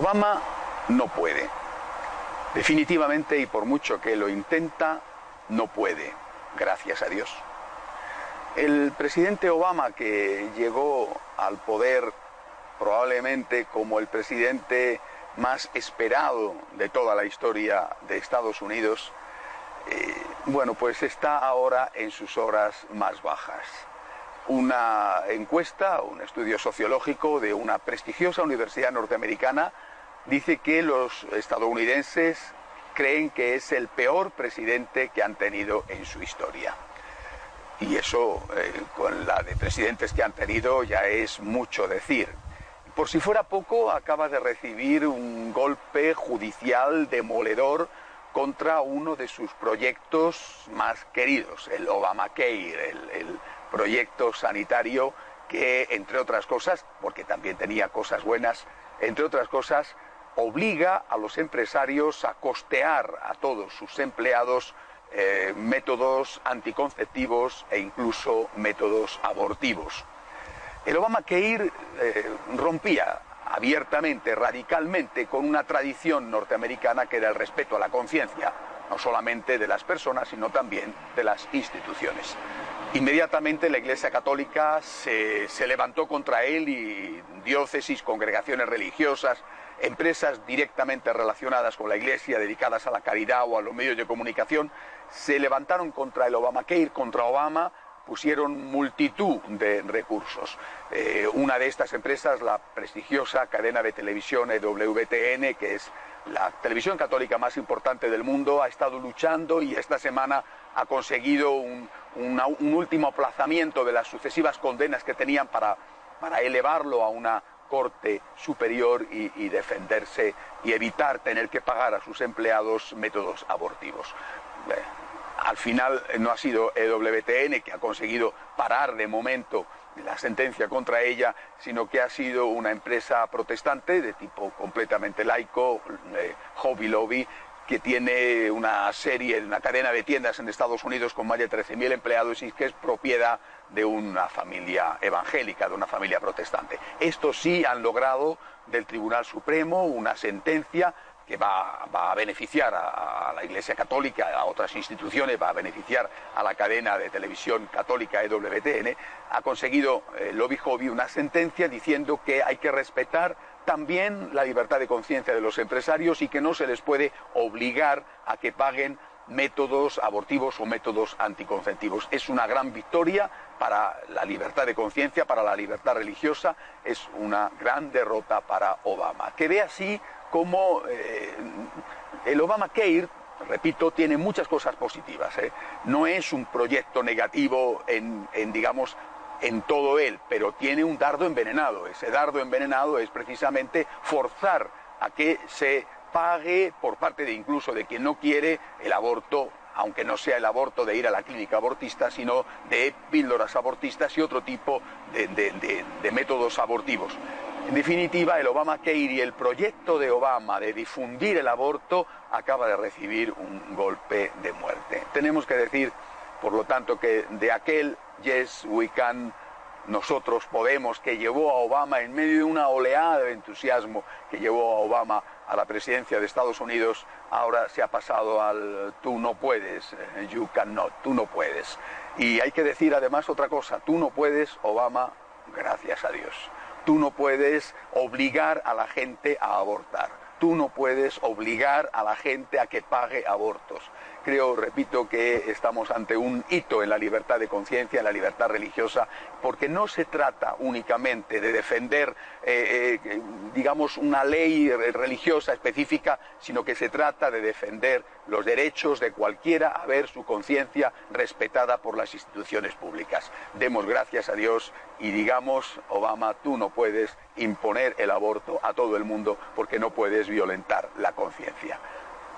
Obama no puede. Definitivamente y por mucho que lo intenta, no puede. Gracias a Dios. El presidente Obama que llegó al poder probablemente como el presidente más esperado de toda la historia de Estados Unidos, eh, bueno, pues está ahora en sus horas más bajas. Una encuesta, un estudio sociológico de una prestigiosa universidad norteamericana dice que los estadounidenses creen que es el peor presidente que han tenido en su historia. Y eso, eh, con la de presidentes que han tenido, ya es mucho decir. Por si fuera poco, acaba de recibir un golpe judicial demoledor contra uno de sus proyectos más queridos, el Obamacare, el, el proyecto sanitario que, entre otras cosas, porque también tenía cosas buenas, entre otras cosas, obliga a los empresarios a costear a todos sus empleados eh, métodos anticonceptivos e incluso métodos abortivos. El Obamacare eh, rompía abiertamente, radicalmente, con una tradición norteamericana que era el respeto a la conciencia, no solamente de las personas, sino también de las instituciones. Inmediatamente la Iglesia Católica se, se levantó contra él y diócesis, congregaciones religiosas, empresas directamente relacionadas con la Iglesia, dedicadas a la caridad o a los medios de comunicación, se levantaron contra el Obamacare, contra Obama, pusieron multitud de recursos. Eh, una de estas empresas, la prestigiosa cadena de televisión WTN, que es la televisión católica más importante del mundo, ha estado luchando y esta semana ha conseguido un, último aplazamiento de las sucesivas condenas que tenían para elevarlo a una corte superior y, defenderse y evitar tener que pagar a sus empleados métodos abortivos. Al final no ha sido EWTN que ha conseguido parar de momento la sentencia contra ella, sino que ha sido una empresa protestante de tipo completamente laico, eh, Hobby Lobby, que tiene una serie, una cadena de tiendas en Estados Unidos con más de 13.000 empleados y que es propiedad de una familia evangélica, de una familia protestante. Estos sí han logrado del Tribunal Supremo una sentencia que va, a beneficiar a, la Iglesia Católica, a otras instituciones, va a beneficiar a la cadena de televisión católica EWTN, ha conseguido eh, Lobby Hobby una sentencia diciendo que hay que respetar también la libertad de conciencia de los empresarios y que no se les puede obligar a que paguen métodos abortivos o métodos anticonceptivos. Es una gran victoria para la libertad de conciencia, para la libertad religiosa, es una gran derrota para Obama. Que ve así como eh, el Obamacare, repito, tiene muchas cosas positivas. ¿eh? No es un proyecto negativo en, en digamos, en todo él, pero tiene un dardo envenenado. Ese dardo envenenado es precisamente forzar a que se pague por parte de incluso de quien no quiere el aborto, aunque no sea el aborto de ir a la clínica abortista, sino de píldoras abortistas y otro tipo de, métodos abortivos. En definitiva, el Obamacare y el proyecto de Obama de difundir el aborto acaba de recibir un golpe de muerte. Tenemos que decir, por lo tanto, que de aquel Yes We Can, nosotros podemos, que llevó a Obama en medio de una oleada de entusiasmo que llevó a Obama a la presidencia de Estados Unidos, ahora se ha pasado al tú no puedes, eh, you cannot, tú no puedes. Y hay que decir además otra cosa, tú no puedes, Obama, gracias a Dios. Tú no puedes obligar a la gente a abortar. Tú no puedes obligar a la gente a que pague abortos. Creo, repito, que estamos ante un hito en la libertad de conciencia, en la libertad religiosa, porque no se trata únicamente de defender, eh, eh, digamos, una ley religiosa específica, sino que se trata de defender los derechos de cualquiera a ver su conciencia respetada por las instituciones públicas. Demos gracias a Dios y digamos, Obama, tú no puedes imponer el aborto a todo el mundo porque no puedes violentar la conciencia.